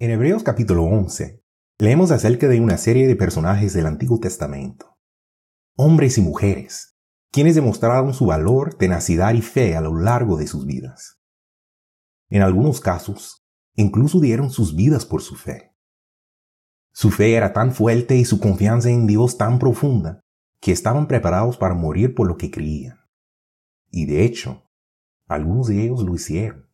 En Hebreos capítulo 11, leemos acerca de una serie de personajes del Antiguo Testamento. Hombres y mujeres, quienes demostraron su valor, tenacidad y fe a lo largo de sus vidas. En algunos casos, incluso dieron sus vidas por su fe. Su fe era tan fuerte y su confianza en Dios tan profunda que estaban preparados para morir por lo que creían. Y de hecho, algunos de ellos lo hicieron.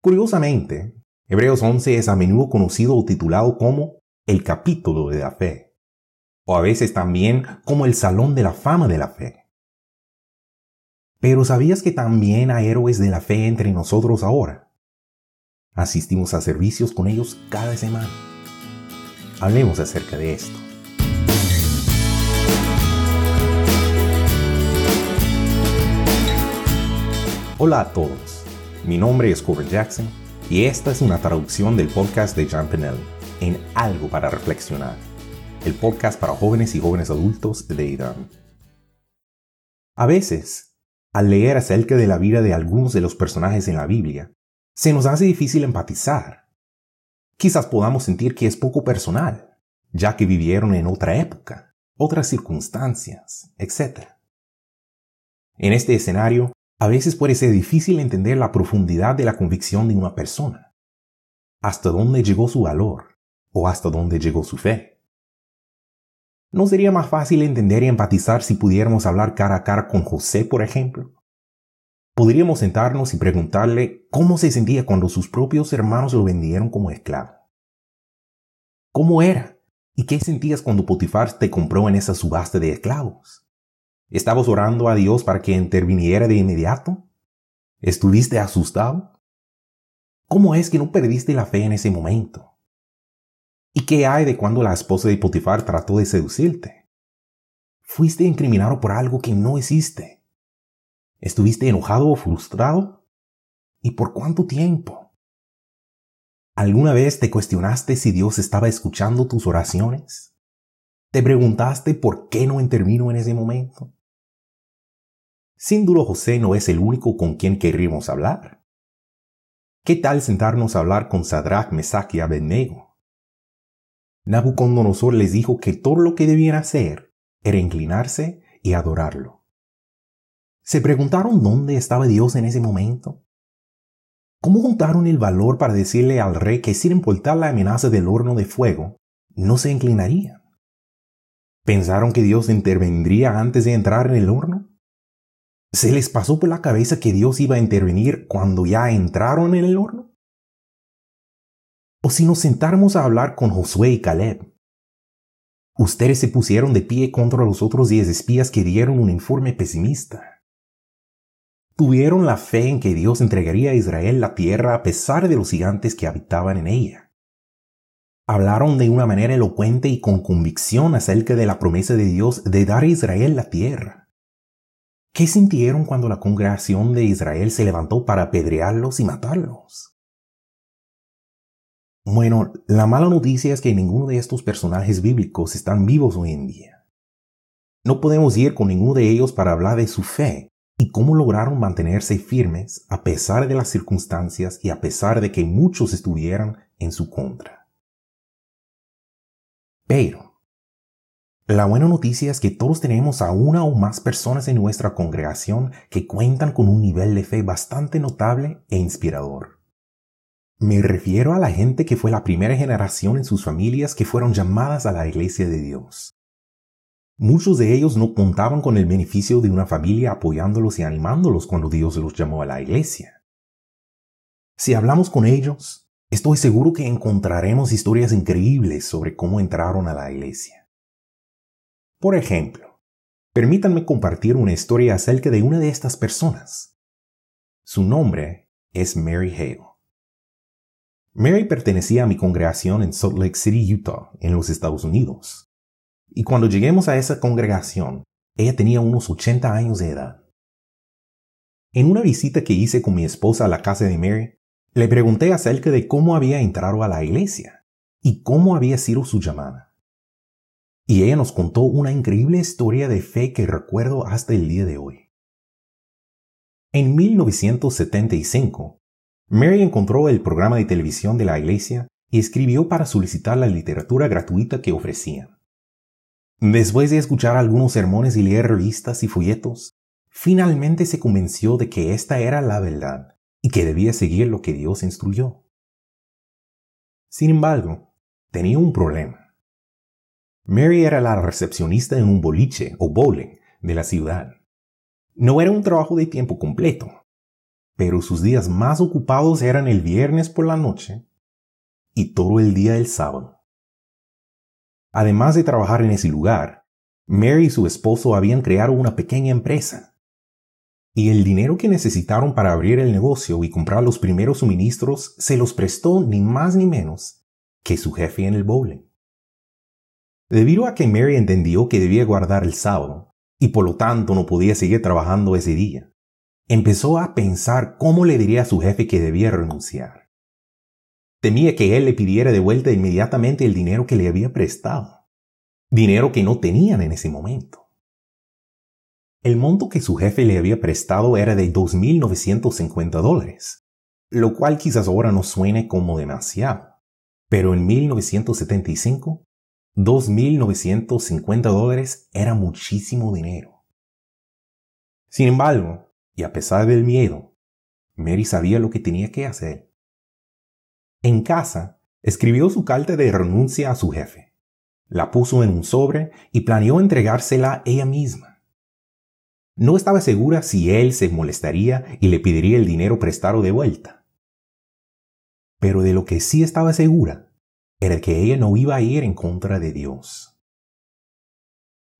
Curiosamente, Hebreos 11 es a menudo conocido o titulado como el capítulo de la fe, o a veces también como el salón de la fama de la fe. Pero ¿sabías que también hay héroes de la fe entre nosotros ahora? Asistimos a servicios con ellos cada semana. Hablemos acerca de esto. Hola a todos, mi nombre es Corbin Jackson y esta es una traducción del podcast de John Pinelli, en Algo para Reflexionar, el podcast para jóvenes y jóvenes adultos de IDAM. A veces, al leer acerca de la vida de algunos de los personajes en la Biblia, se nos hace difícil empatizar. Quizás podamos sentir que es poco personal, ya que vivieron en otra época, otras circunstancias, etc. En este escenario, a veces puede ser difícil entender la profundidad de la convicción de una persona, hasta dónde llegó su valor o hasta dónde llegó su fe. ¿No sería más fácil entender y empatizar si pudiéramos hablar cara a cara con José, por ejemplo? Podríamos sentarnos y preguntarle cómo se sentía cuando sus propios hermanos lo vendieron como esclavo. ¿Cómo era? ¿Y qué sentías cuando Potifar te compró en esa subasta de esclavos? ¿Estabas orando a Dios para que interviniera de inmediato? ¿Estuviste asustado? ¿Cómo es que no perdiste la fe en ese momento? ¿Y qué hay de cuando la esposa de Potifar trató de seducirte? ¿Fuiste incriminado por algo que no existe? ¿Estuviste enojado o frustrado? ¿Y por cuánto tiempo? ¿Alguna vez te cuestionaste si Dios estaba escuchando tus oraciones? ¿Te preguntaste por qué no intervino en ese momento? Sin duda José no es el único con quien querríamos hablar. ¿Qué tal sentarnos a hablar con Sadrach, Mesach y Abednego? Nabucodonosor les dijo que todo lo que debían hacer era inclinarse y adorarlo. ¿Se preguntaron dónde estaba Dios en ese momento? ¿Cómo juntaron el valor para decirle al rey que sin importar la amenaza del horno de fuego, no se inclinarían? ¿Pensaron que Dios intervendría antes de entrar en el horno? ¿Se les pasó por la cabeza que Dios iba a intervenir cuando ya entraron en el horno? ¿O si nos sentáramos a hablar con Josué y Caleb? Ustedes se pusieron de pie contra los otros diez espías que dieron un informe pesimista. Tuvieron la fe en que Dios entregaría a Israel la tierra a pesar de los gigantes que habitaban en ella. Hablaron de una manera elocuente y con convicción acerca de la promesa de Dios de dar a Israel la tierra. ¿Qué sintieron cuando la congregación de Israel se levantó para apedrearlos y matarlos? Bueno, la mala noticia es que ninguno de estos personajes bíblicos están vivos hoy en día. No podemos ir con ninguno de ellos para hablar de su fe y cómo lograron mantenerse firmes a pesar de las circunstancias y a pesar de que muchos estuvieran en su contra. Pero, la buena noticia es que todos tenemos a una o más personas en nuestra congregación que cuentan con un nivel de fe bastante notable e inspirador. Me refiero a la gente que fue la primera generación en sus familias que fueron llamadas a la iglesia de Dios. Muchos de ellos no contaban con el beneficio de una familia apoyándolos y animándolos cuando Dios los llamó a la iglesia. Si hablamos con ellos, estoy seguro que encontraremos historias increíbles sobre cómo entraron a la iglesia. Por ejemplo, permítanme compartir una historia acerca de una de estas personas. Su nombre es Mary Hale. Mary pertenecía a mi congregación en Salt Lake City, Utah, en los Estados Unidos. Y cuando lleguemos a esa congregación, ella tenía unos 80 años de edad. En una visita que hice con mi esposa a la casa de Mary, le pregunté acerca de cómo había entrado a la iglesia y cómo había sido su llamada y ella nos contó una increíble historia de fe que recuerdo hasta el día de hoy. En 1975, Mary encontró el programa de televisión de la iglesia y escribió para solicitar la literatura gratuita que ofrecían. Después de escuchar algunos sermones y leer revistas y folletos, finalmente se convenció de que esta era la verdad y que debía seguir lo que Dios instruyó. Sin embargo, tenía un problema. Mary era la recepcionista en un boliche o bowling de la ciudad. No era un trabajo de tiempo completo, pero sus días más ocupados eran el viernes por la noche y todo el día del sábado. Además de trabajar en ese lugar, Mary y su esposo habían creado una pequeña empresa. Y el dinero que necesitaron para abrir el negocio y comprar los primeros suministros se los prestó ni más ni menos que su jefe en el bowling. Debido a que Mary entendió que debía guardar el sábado y por lo tanto no podía seguir trabajando ese día, empezó a pensar cómo le diría a su jefe que debía renunciar. Temía que él le pidiera de vuelta inmediatamente el dinero que le había prestado, dinero que no tenían en ese momento. El monto que su jefe le había prestado era de 2.950 dólares, lo cual quizás ahora no suene como demasiado, pero en 1975, 2.950 dólares era muchísimo dinero. Sin embargo, y a pesar del miedo, Mary sabía lo que tenía que hacer. En casa, escribió su carta de renuncia a su jefe, la puso en un sobre y planeó entregársela ella misma. No estaba segura si él se molestaría y le pediría el dinero prestado de vuelta. Pero de lo que sí estaba segura era que ella no iba a ir en contra de Dios.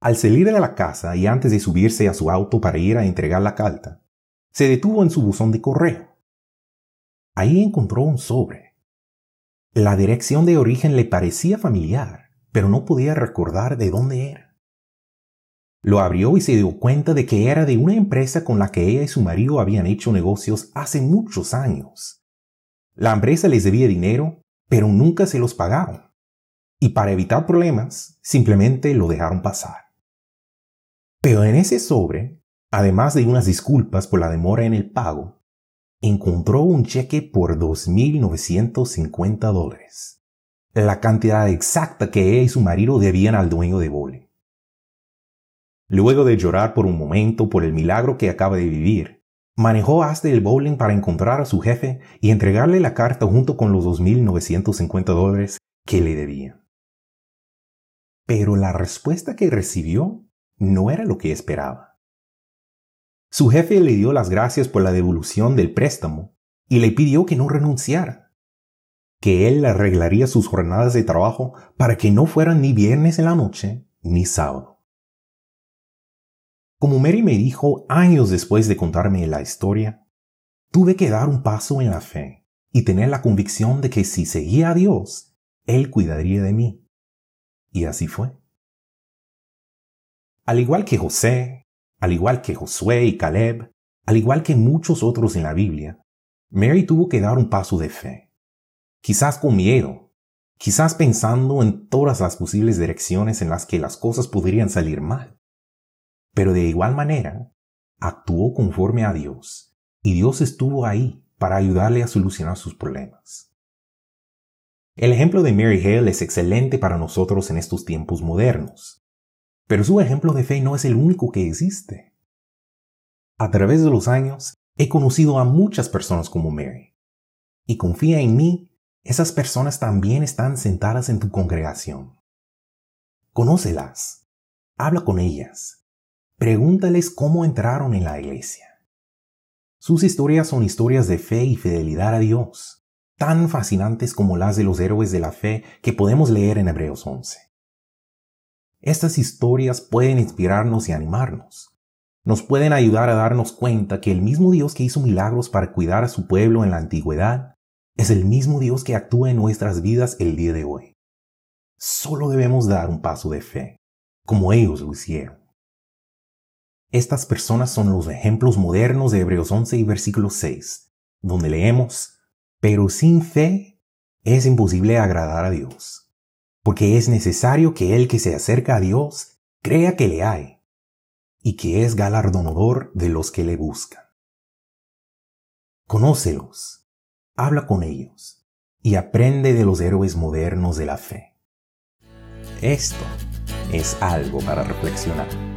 Al salir de la casa y antes de subirse a su auto para ir a entregar la carta, se detuvo en su buzón de correo. Ahí encontró un sobre la dirección de origen le parecía familiar, pero no podía recordar de dónde era. Lo abrió y se dio cuenta de que era de una empresa con la que ella y su marido habían hecho negocios hace muchos años. La empresa les debía dinero, pero nunca se los pagaron. Y para evitar problemas, simplemente lo dejaron pasar. Pero en ese sobre, además de unas disculpas por la demora en el pago, encontró un cheque por 2.950 dólares, la cantidad exacta que ella y su marido debían al dueño de Bowling. Luego de llorar por un momento por el milagro que acaba de vivir, manejó hasta el bowling para encontrar a su jefe y entregarle la carta junto con los 2.950 dólares que le debía. Pero la respuesta que recibió no era lo que esperaba. Su jefe le dio las gracias por la devolución del préstamo y le pidió que no renunciara, que él arreglaría sus jornadas de trabajo para que no fueran ni viernes en la noche ni sábado. Como Mary me dijo años después de contarme la historia, tuve que dar un paso en la fe y tener la convicción de que si seguía a Dios, Él cuidaría de mí. Y así fue. Al igual que José, al igual que Josué y Caleb, al igual que muchos otros en la Biblia, Mary tuvo que dar un paso de fe. Quizás con miedo, quizás pensando en todas las posibles direcciones en las que las cosas podrían salir mal. Pero de igual manera, actuó conforme a Dios, y Dios estuvo ahí para ayudarle a solucionar sus problemas. El ejemplo de Mary Hale es excelente para nosotros en estos tiempos modernos. Pero su ejemplo de fe no es el único que existe. A través de los años, he conocido a muchas personas como Mary. Y confía en mí, esas personas también están sentadas en tu congregación. Conócelas, habla con ellas, pregúntales cómo entraron en la iglesia. Sus historias son historias de fe y fidelidad a Dios, tan fascinantes como las de los héroes de la fe que podemos leer en Hebreos 11. Estas historias pueden inspirarnos y animarnos. Nos pueden ayudar a darnos cuenta que el mismo Dios que hizo milagros para cuidar a su pueblo en la antigüedad es el mismo Dios que actúa en nuestras vidas el día de hoy. Solo debemos dar un paso de fe, como ellos lo hicieron. Estas personas son los ejemplos modernos de Hebreos 11 y versículo 6, donde leemos, pero sin fe es imposible agradar a Dios porque es necesario que el que se acerca a Dios crea que le hay y que es galardonador de los que le buscan. Conócelos, habla con ellos y aprende de los héroes modernos de la fe. Esto es algo para reflexionar.